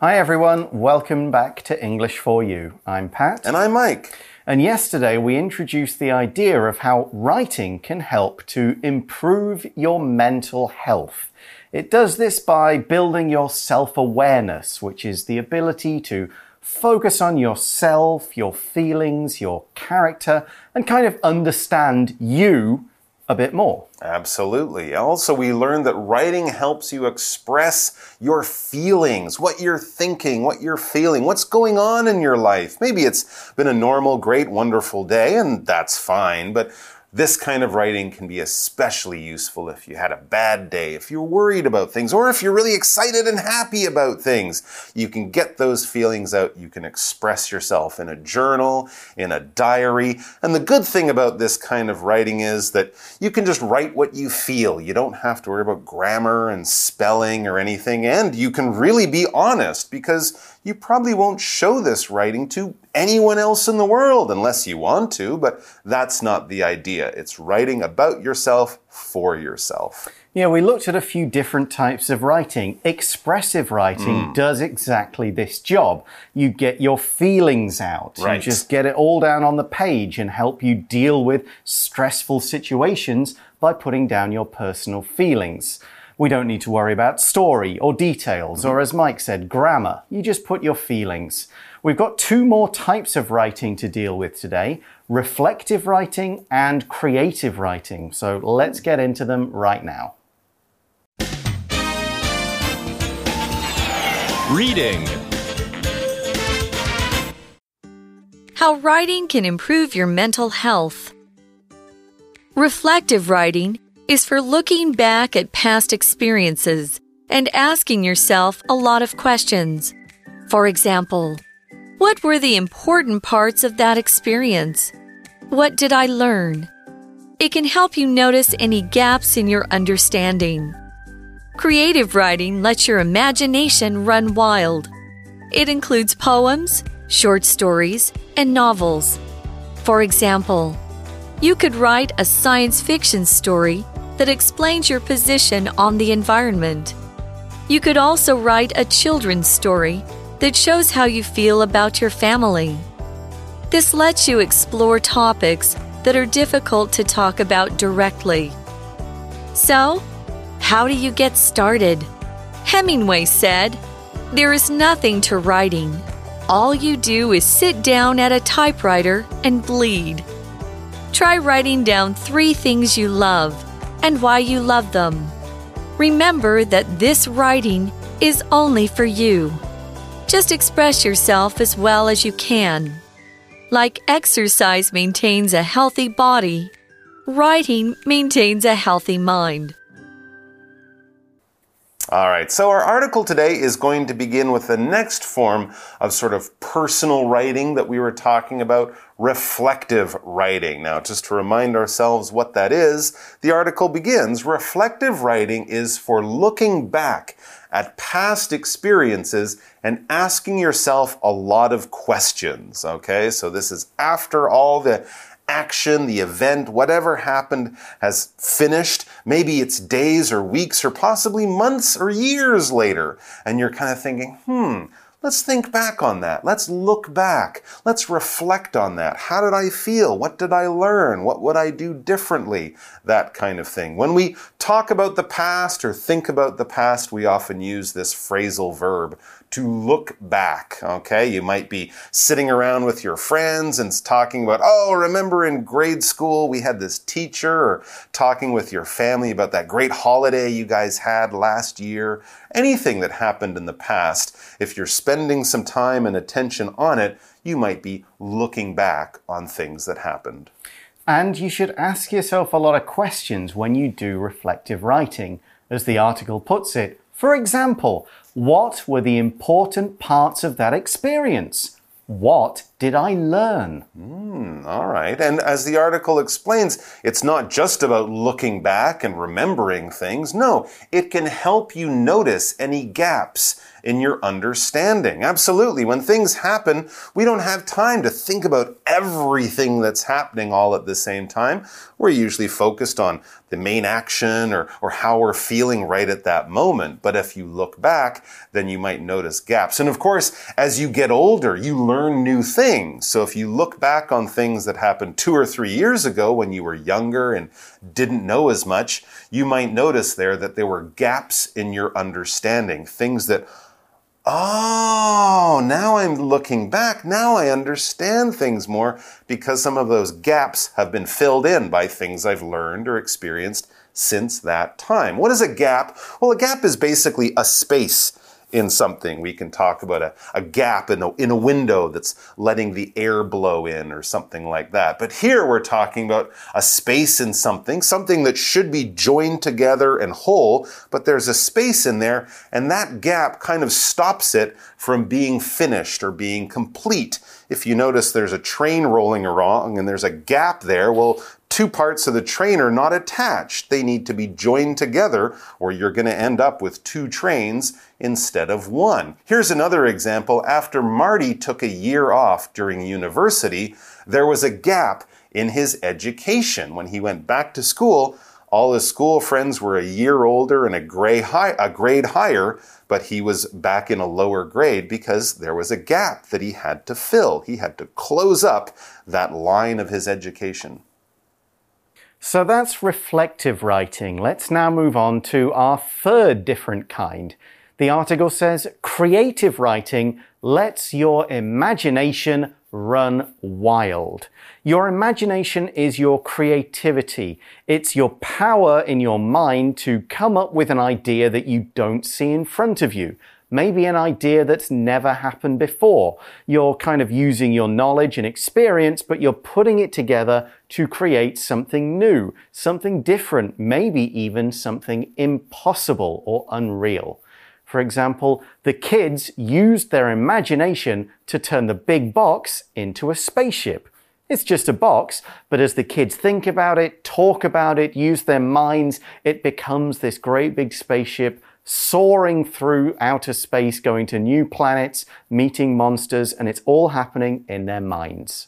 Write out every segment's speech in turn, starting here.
Hi everyone, welcome back to English for You. I'm Pat. And I'm Mike. And yesterday we introduced the idea of how writing can help to improve your mental health. It does this by building your self awareness, which is the ability to focus on yourself, your feelings, your character, and kind of understand you a bit more. Absolutely. Also, we learned that writing helps you express your feelings, what you're thinking, what you're feeling, what's going on in your life. Maybe it's been a normal, great, wonderful day, and that's fine, but this kind of writing can be especially useful if you had a bad day, if you're worried about things, or if you're really excited and happy about things. You can get those feelings out. You can express yourself in a journal, in a diary. And the good thing about this kind of writing is that you can just write what you feel. You don't have to worry about grammar and spelling or anything. And you can really be honest because you probably won't show this writing to anyone else in the world unless you want to, but that's not the idea. It's writing about yourself for yourself. Yeah, we looked at a few different types of writing. Expressive writing mm. does exactly this job. You get your feelings out. Right. You just get it all down on the page and help you deal with stressful situations by putting down your personal feelings. We don't need to worry about story or details, or as Mike said, grammar. You just put your feelings. We've got two more types of writing to deal with today reflective writing and creative writing. So let's get into them right now. Reading How writing can improve your mental health. Reflective writing is for looking back at past experiences and asking yourself a lot of questions. For example, what were the important parts of that experience? What did I learn? It can help you notice any gaps in your understanding. Creative writing lets your imagination run wild. It includes poems, short stories, and novels. For example, you could write a science fiction story that explains your position on the environment. You could also write a children's story that shows how you feel about your family. This lets you explore topics that are difficult to talk about directly. So, how do you get started? Hemingway said, There is nothing to writing. All you do is sit down at a typewriter and bleed. Try writing down three things you love and why you love them. Remember that this writing is only for you. Just express yourself as well as you can. Like exercise maintains a healthy body, writing maintains a healthy mind. All right, so our article today is going to begin with the next form of sort of personal writing that we were talking about, reflective writing. Now, just to remind ourselves what that is, the article begins Reflective writing is for looking back at past experiences and asking yourself a lot of questions. Okay, so this is after all the action, the event, whatever happened has finished. Maybe it's days or weeks or possibly months or years later. And you're kind of thinking, hmm, let's think back on that. Let's look back. Let's reflect on that. How did I feel? What did I learn? What would I do differently? That kind of thing. When we talk about the past or think about the past, we often use this phrasal verb to look back. Okay, you might be sitting around with your friends and talking about, oh, remember in grade school we had this teacher, or talking with your family about that great holiday you guys had last year. Anything that happened in the past, if you're spending some time and attention on it, you might be looking back on things that happened. And you should ask yourself a lot of questions when you do reflective writing. As the article puts it, for example, what were the important parts of that experience? What did I learn? Mm, all right. And as the article explains, it's not just about looking back and remembering things. No, it can help you notice any gaps in your understanding. Absolutely. When things happen, we don't have time to think about everything that's happening all at the same time. We're usually focused on the main action or, or how we're feeling right at that moment. But if you look back, then you might notice gaps. And of course, as you get older, you learn new things. So if you look back on things that happened two or three years ago when you were younger and didn't know as much, you might notice there that there were gaps in your understanding, things that Oh, now I'm looking back. Now I understand things more because some of those gaps have been filled in by things I've learned or experienced since that time. What is a gap? Well, a gap is basically a space in something. We can talk about a, a gap in a, in a window that's letting the air blow in or something like that. But here we're talking about a space in something, something that should be joined together and whole, but there's a space in there and that gap kind of stops it from being finished or being complete. If you notice there's a train rolling along and there's a gap there, well, two parts of the train are not attached. They need to be joined together, or you're going to end up with two trains instead of one. Here's another example. After Marty took a year off during university, there was a gap in his education. When he went back to school, all his school friends were a year older and a, high, a grade higher, but he was back in a lower grade because there was a gap that he had to fill. He had to close up that line of his education. So that's reflective writing. Let's now move on to our third different kind. The article says creative writing lets your imagination run wild. Your imagination is your creativity. It's your power in your mind to come up with an idea that you don't see in front of you maybe an idea that's never happened before. You're kind of using your knowledge and experience, but you're putting it together to create something new, something different, maybe even something impossible or unreal. For example, the kids used their imagination to turn the big box into a spaceship. It's just a box, but as the kids think about it, talk about it, use their minds, it becomes this great big spaceship soaring through outer space, going to new planets, meeting monsters, and it's all happening in their minds.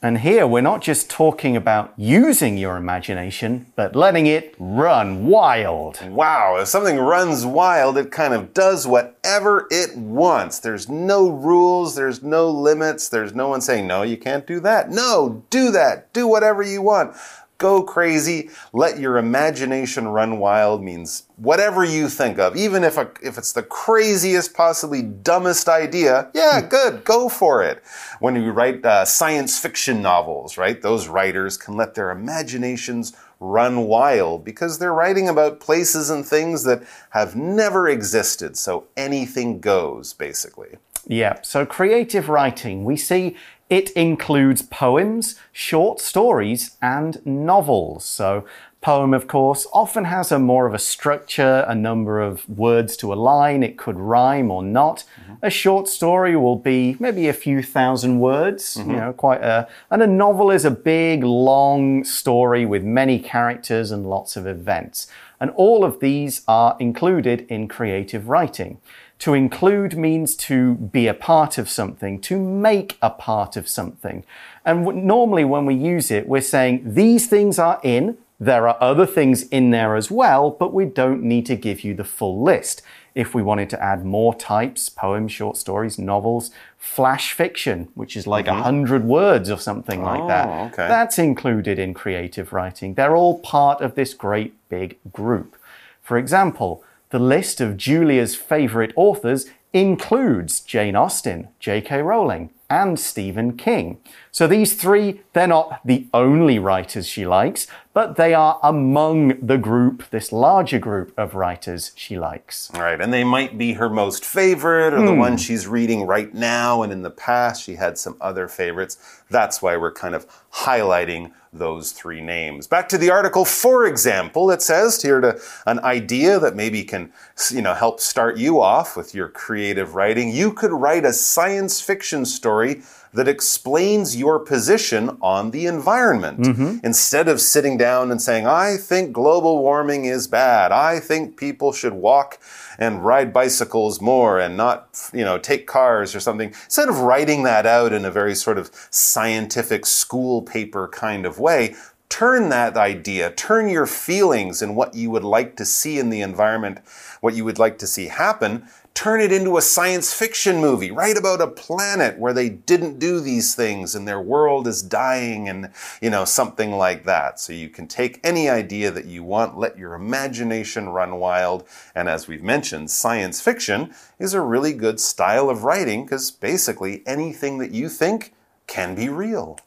And here we're not just talking about using your imagination, but letting it run wild. Wow, if something runs wild, it kind of does whatever it wants. There's no rules, there's no limits, there's no one saying, no, you can't do that. No, do that, do whatever you want go crazy, let your imagination run wild means whatever you think of, even if, a, if it's the craziest, possibly dumbest idea, yeah, hmm. good, go for it. When you write uh, science fiction novels, right, those writers can let their imaginations run wild because they're writing about places and things that have never existed. So anything goes, basically. Yeah, so creative writing, we see it includes poems, short stories, and novels. So, poem, of course, often has a more of a structure, a number of words to a line. It could rhyme or not. Mm -hmm. A short story will be maybe a few thousand words, mm -hmm. you mm-hmm. know, quite a, and a novel is a big, long story with many characters and lots of events. And all of these are included in creative writing. To include means to be a part of something, to make a part of something. And normally when we use it, we're saying these things are in, there are other things in there as well, but we don't need to give you the full list. If we wanted to add more types, poems, short stories, novels, flash fiction, which is like a mm -hmm. hundred words or something like oh, that, okay. that's included in creative writing. They're all part of this great big group. For example, the list of Julia's favorite authors includes Jane Austen, J.K. Rowling, and Stephen King. So these three, they're not the only writers she likes, but they are among the group, this larger group of writers she likes. Right, and they might be her most favorite or mm. the hmm. one she's reading right now, and in the past she had some other favorites. That's why we're kind of highlighting those three names. Back to the article, for example, it says here to an idea that maybe can, you know, help start you off with your creative writing. You could write a science fiction story story that explains your position on the environment. Mm -hmm. Instead of sitting down and saying, I think global warming is bad, I think people should walk and ride bicycles more and not, you know, take cars or something. Instead of writing that out in a very sort of scientific school paper kind of way, turn that idea, turn your feelings and what you would like to see in the environment, what you would like to see happen, turn it into a science fiction movie. Write about a planet where they didn't do these things and their world is dying and, you know, something like that. So you can take any idea that you want, let your imagination run wild. And as we've mentioned, science fiction is a really good style of writing because basically anything that you think can be real.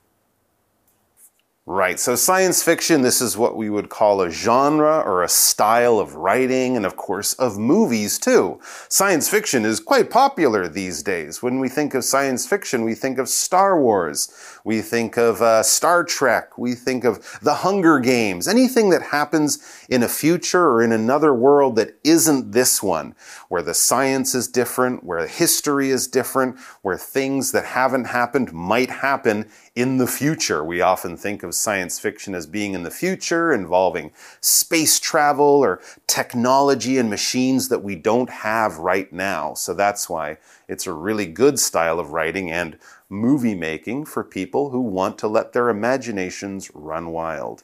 Right. So science fiction, this is what we would call a genre or a style of writing and of course of movies too. Science fiction is quite popular these days. When we think of science fiction, we think of Star Wars. We think of uh, Star Trek. We think of The Hunger Games. Anything that happens in a future or in another world that isn't this one, where the science is different, where history is different, where things that haven't happened might happen in the future. We often think of science fiction as being in the future, involving space travel or technology and machines that we don't have right now. So that's why it's a really good style of writing and movie making for people who want to let their imaginations run wild.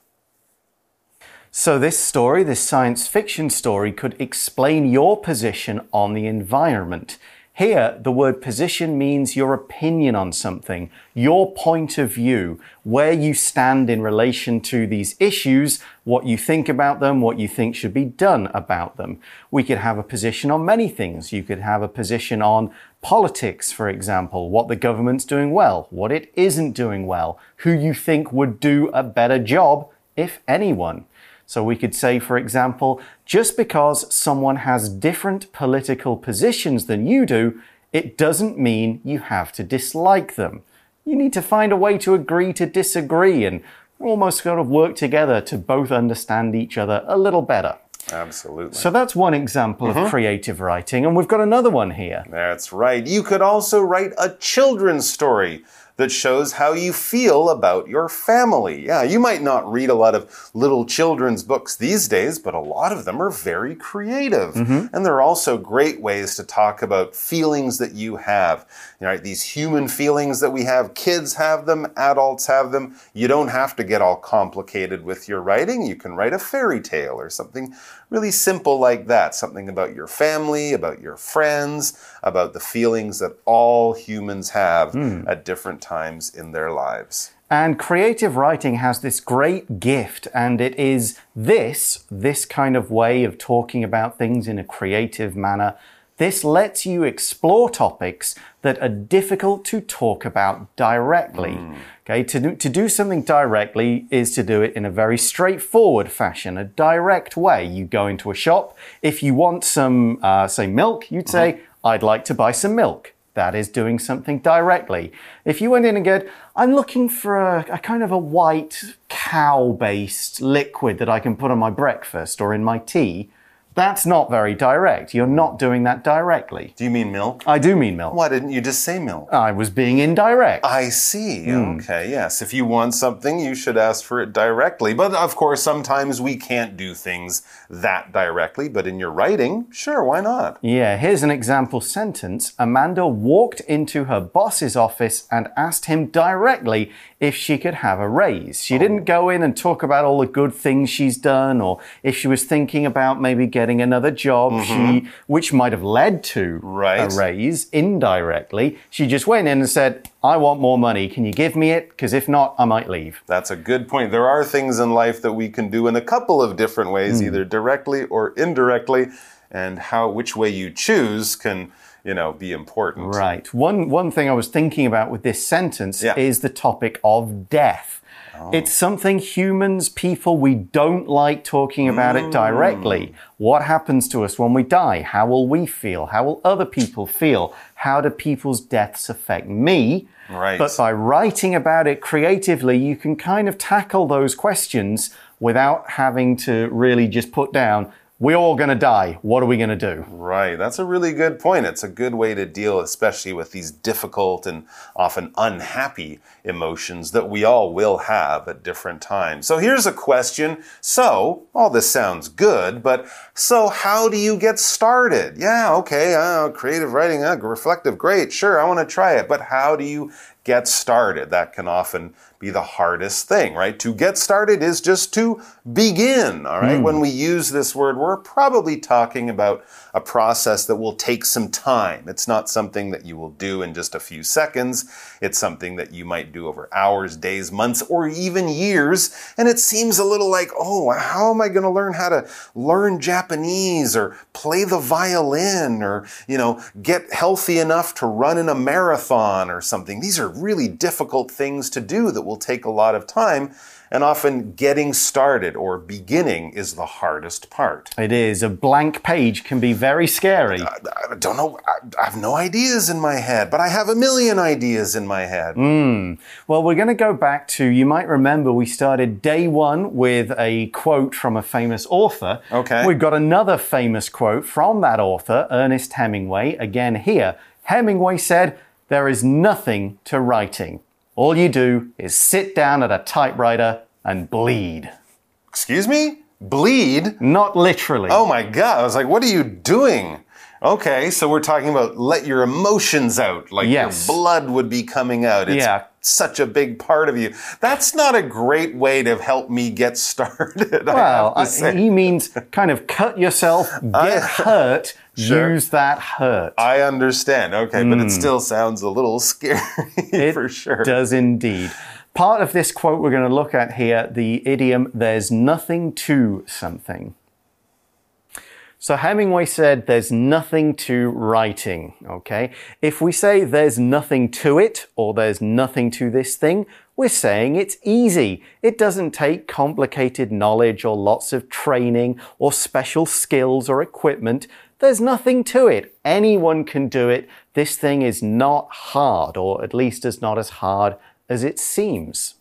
So, this story, this science fiction story, could explain your position on the environment. Here, the word position means your opinion on something, your point of view, where you stand in relation to these issues, what you think about them, what you think should be done about them. We could have a position on many things. You could have a position on politics, for example, what the government's doing well, what it isn't doing well, who you think would do a better job, if anyone. So we could say, for example, just because someone has different political positions than you do, it doesn't mean you have to dislike them. You need to find a way to agree to disagree and almost sort of work together to both understand each other a little better. Absolutely. So that's one example mm -hmm. of mm-hmm. creative writing, and we've got another one here. That's right. You could also write a children's story that shows how you feel about your family. Yeah, you might not read a lot of little children's books these days, but a lot of them are very creative. Mm -hmm. And they're also great ways to talk about feelings that you have. Right? These human feelings that we have, kids have them, adults have them. You don't have to get all complicated with your writing. You can write a fairy tale or something really simple like that. Something about your family, about your friends, about the feelings that all humans have mm. at different times in their lives. And creative writing has this great gift, and it is this, this kind of way of talking about things in a creative manner. This lets you explore topics that are difficult to talk about directly. Mm. Okay, to do, to do something directly is to do it in a very straightforward fashion, a direct way. You go into a shop. If you want some, uh, say, milk, you'd say, mm -hmm. I'd like to buy some milk. That is doing something directly. If you went in and said, I'm looking for a, a kind of a white cow based liquid that I can put on my breakfast or in my tea, that's not very direct. You're not doing that directly. Do you mean milk? I do mean milk. Why didn't you just say milk? I was being indirect. I see. Mm. Okay, yes. If you want something, you should ask for it directly. But of course, sometimes we can't do things that directly. But in your writing, sure, why not? Yeah, here's an example sentence Amanda walked into her boss's office and asked him directly if she could have a raise. She oh. didn't go in and talk about all the good things she's done or if she was thinking about maybe getting another job mm -hmm. she mm-hmm. which might have led to right. a raise indirectly. She just went in and said, I want more money. Can you give me it? Because if not, I might leave. That's a good point. There are things in life that we can do in a couple of different ways, mm. either directly or indirectly, and how which way you choose can you know, be important. Right. One one thing I was thinking about with this sentence yeah. is the topic of death. Oh. It's something humans, people, we don't like talking about mm. it directly. What happens to us when we die? How will we feel? How will other people feel? How do people's deaths affect me? Right. But by writing about it creatively, you can kind of tackle those questions without having to really just put down we're all going to die. What are we going to do? Right. That's a really good point. It's a good way to deal, especially with these difficult and often unhappy emotions that we all will have at different times. So here's a question. So, all this sounds good, but so how do you get started? Yeah, okay, uh, creative writing, uh, reflective, great, sure, I want to try it, but how do you get started? That can often be the hardest thing, right? To get started is just to begin, all right? Mm. When we use this word, we're probably talking about a process that will take some time. It's not something that you will do in just a few seconds. It's something that you might do over hours, days, months, or even years. And it seems a little like, oh, how am I going to learn how to learn Japanese or play the violin or, you know, get healthy enough to run in a marathon or something? These are really difficult things to do that will take a lot of time. And often getting started or beginning is the hardest part. It is. A blank page can be very scary. I, I don't know. I, I, have no ideas in my head, but I have a million ideas in my head. Mm. Well, we're going to go back to, you might remember we started day one with a quote from a famous author. Okay. We've got another famous quote from that author, Ernest Hemingway, again here. Hemingway said, There is nothing to writing. All you do is sit down at a typewriter and bleed. Excuse me? Bleed? Not literally. Oh my God. I was like, what are you doing? Okay, so we're talking about let your emotions out, like yes. your blood would be coming out. It's yeah. Such a big part of you. That's not a great way to help me get started. Well, I, he means kind of cut yourself, get I, hurt, Sure. Use that hurt. I understand. Okay, mm. but it hmm. still sounds a little scary it for sure. Does indeed. Part of this quote we're going to look at here, the idiom, there's nothing to something. So Hemingway said there's nothing to writing, okay? If we say there's nothing to it or there's nothing to this thing, we're saying it's easy. It doesn't take complicated knowledge or lots of training or special skills or equipment there's nothing to it. Anyone can do it. This thing is not hard, or at least is not as hard as it seems.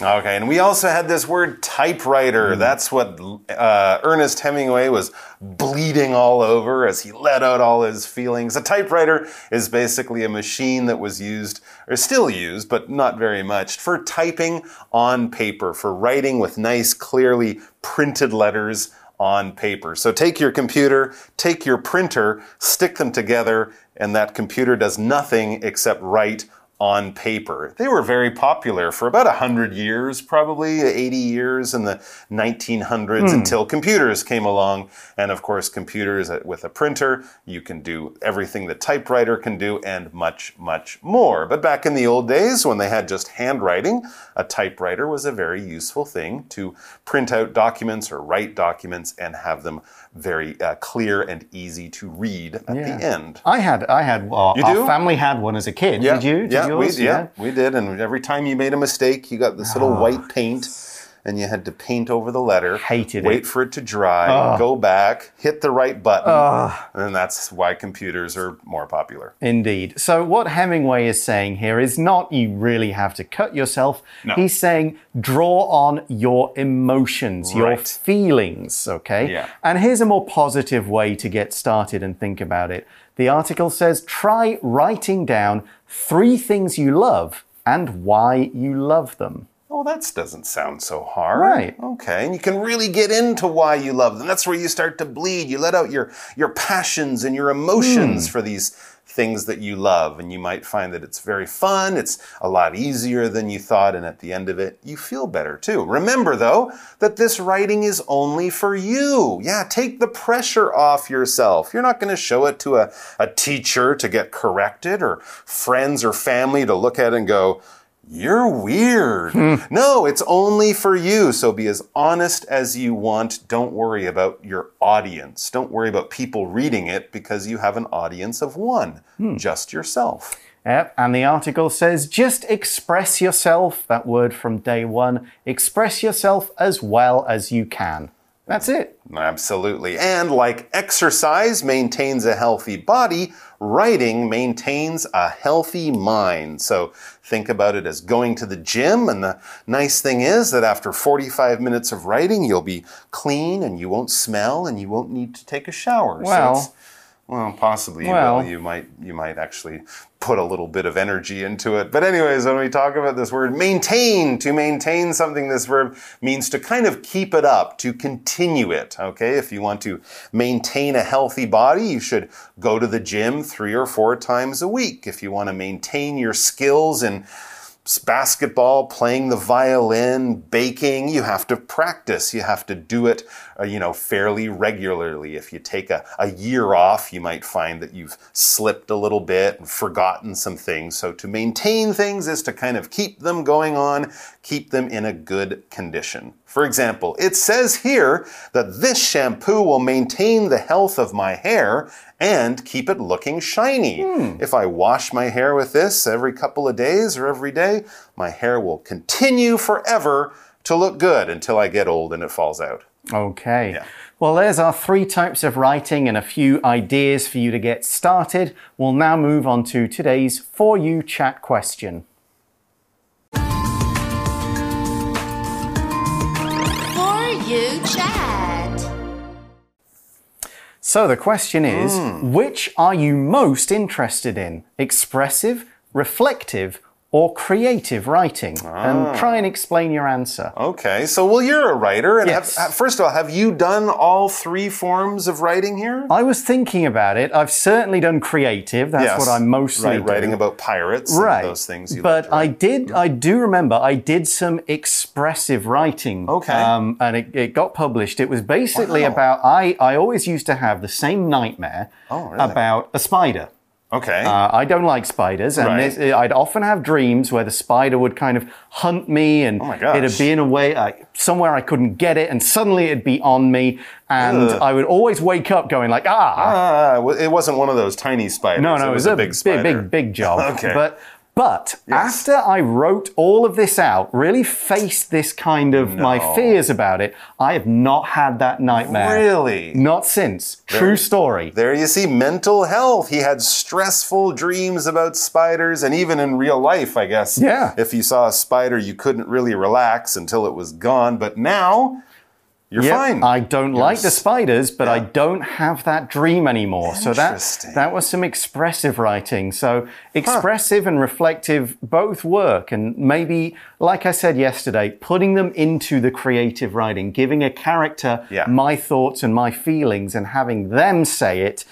Okay, and we also had this word typewriter. Mm. That's what uh, Ernest Hemingway was bleeding all over as he let out all his feelings. A typewriter is basically a machine that was used, or still used, but not very much, for typing on paper, for writing with nice, clearly printed letters on paper. So take your computer, take your printer, stick them together, and that computer does nothing except write on paper. They were very popular for about 100 years, probably 80 years in the 1900s mm. until computers came along. And of course, computers uh, with a printer, you can do everything the typewriter can do and much, much more. But back in the old days, when they had just handwriting, a typewriter was a very useful thing to print out documents or write documents and have them very uh, clear and easy to read at yeah. the end. I had, I had, well, you our do? family had one as a kid. Yeah. Did you? Did yeah, we, yeah, yeah, we did. And every time you made a mistake, you got this little oh. white paint and you had to paint over the letter. Hated wait it. for it to dry, ah. go back, hit the right button. Ah. And that's why computers are more popular. Indeed. So, what Hemingway is saying here is not you really have to cut yourself. No. He's saying draw on your emotions, right. your feelings, okay? Yeah. And here's a more positive way to get started and think about it. The article says try writing down three things you love and why you love them. Oh, that doesn't sound so hard. Right. Okay. And you can really get into why you love them. That's where you start to bleed. You let out your, your passions and your emotions mm. for these things that you love. And you might find that it's very fun. It's a lot easier than you thought. And at the end of it, you feel better too. Remember though, that this writing is only for you. Yeah. Take the pressure off yourself. You're not going to show it to a, a teacher to get corrected or friends or family to look at and go, you're weird. Hmm. No, it's only for you. So be as honest as you want. Don't worry about your audience. Don't worry about people reading it because you have an audience of one, hmm. just yourself. Yep, and the article says just express yourself, that word from day one, express yourself as well as you can. That's it. Absolutely. And like exercise maintains a healthy body, writing maintains a healthy mind. So think about it as going to the gym. And the nice thing is that after 45 minutes of writing, you'll be clean and you won't smell and you won't need to take a shower. Well, so well, possibly you will. You might you might actually put a little bit of energy into it. But anyways, when we talk about this word maintain, to maintain something, this verb means to kind of keep it up, to continue it. Okay, if you want to maintain a healthy body, you should go to the gym three or four times a week. If you want to maintain your skills and basketball, playing the violin, baking, you have to practice. You have to do it, uh, you know, fairly regularly. If you take a, a year off, you might find that you've slipped a little bit and forgotten some things. So to maintain things is to kind of keep them going on, keep them in a good condition. For example, it says here that this shampoo will maintain the health of my hair and keep it looking shiny. Hmm. If I wash my hair with this every couple of days or every day, my hair will continue forever to look good until I get old and it falls out. Okay. Yeah. Well, there's our three types of writing and a few ideas for you to get started. We'll now move on to today's For You chat question. You chat. So the question is hmm. which are you most interested in? Expressive, reflective, or creative writing? And try and explain your answer. Okay, so well, you're a writer, and Yes. have, first of all, have you done all three forms of writing here? I was thinking about it. I've certainly done creative. That's Yes. what I'm mostly right, writing about pirates, right. and those things. You but I did, I do remember, I did some expressive writing. Okay. Um, and it, it got published. It was basically Wow. about, I, I always used to have the same nightmare Oh, really? about a spider. Okay. Uh, I don't like spiders, and Right. this, I'd often have dreams where the spider would kind of hunt me, and Oh it'd be in a way like somewhere I couldn't get it, and suddenly it'd be on me, and Ugh. I would always wake up going like, ah, Ah, it wasn't one of those tiny spiders. no, no, it was, a big spider. big, big, big job. Okay. But but after I wrote all of this out, really faced this kind of my fears about it, I have not had that nightmare. Really? Not since. True story. There you see mental health. He had stressful dreams about spiders, and even in real life, I guess. Yeah. If you saw a spider, you couldn't really relax until it was gone. But now, you're Yep, fine. I don't like the spiders, but I don't have that dream anymore. So that that was some expressive writing. So expressive and reflective both work, and maybe, like I said yesterday, putting them into the creative writing, giving a character Yeah. my thoughts and my feelings, and having them say it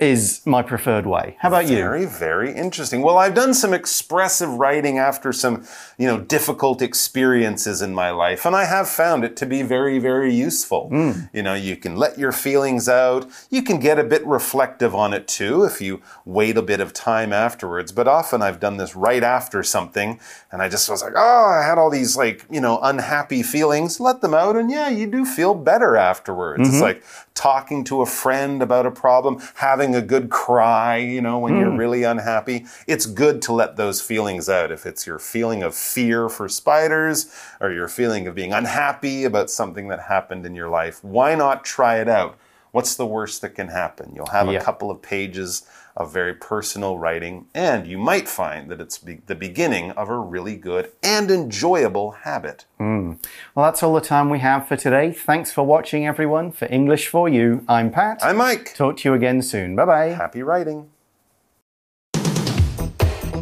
is my preferred way. How about you? Very, very interesting. Well, I've done some expressive writing after some, you know, difficult experiences in my life, and I have found it to be very, very useful. Hmm. You know, you can let your feelings out. You can get a bit reflective on it too if you wait a bit of time afterwards. But often I've done this right after something, and I just was like, oh, I had all these like, you know, unhappy feelings. Let them out, and yeah, you do feel better afterwards. It's mm-hmm. like talking to a friend about a problem, having a good cry, you know, when you're hmm. really unhappy. It's good to let those feelings out. If it's your feeling of fear for spiders or your feeling of being unhappy about something that happened in your life, why not try it out? What's the worst that can happen? You'll have Yeah. a couple of pages of very personal writing, and you might find that it's be- the beginning of a really good and enjoyable habit. Hmm. Well, that's all the time we have for today. Thanks for watching, everyone. For English for You, I'm Pat. I'm Mike. Talk to you again soon. Bye bye. Happy writing.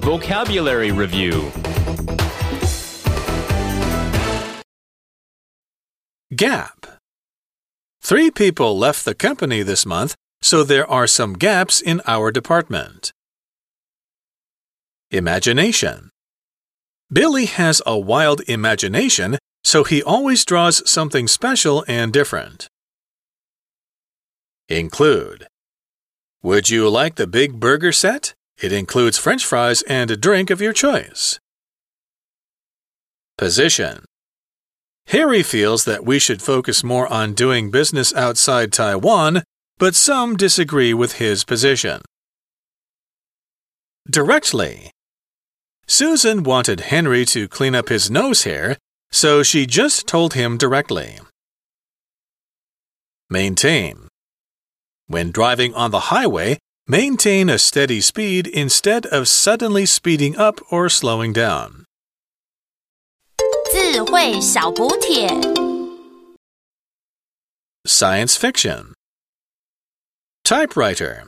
Vocabulary Review Gap. Three people left the company this month, so there are some gaps in our department. Imagination. Billy has a wild imagination, so he always draws something special and different. Include. Would you like the big burger set? It includes french fries and a drink of your choice. Position. Harry feels that we should focus more on doing business outside Taiwan, but some disagree with his position. Directly. Susan wanted Henry to clean up his nose hair, so she just told him directly. Maintain. When driving on the highway, maintain a steady speed instead of suddenly speeding up or slowing down. 智慧小补帖 Science fiction. Typewriter.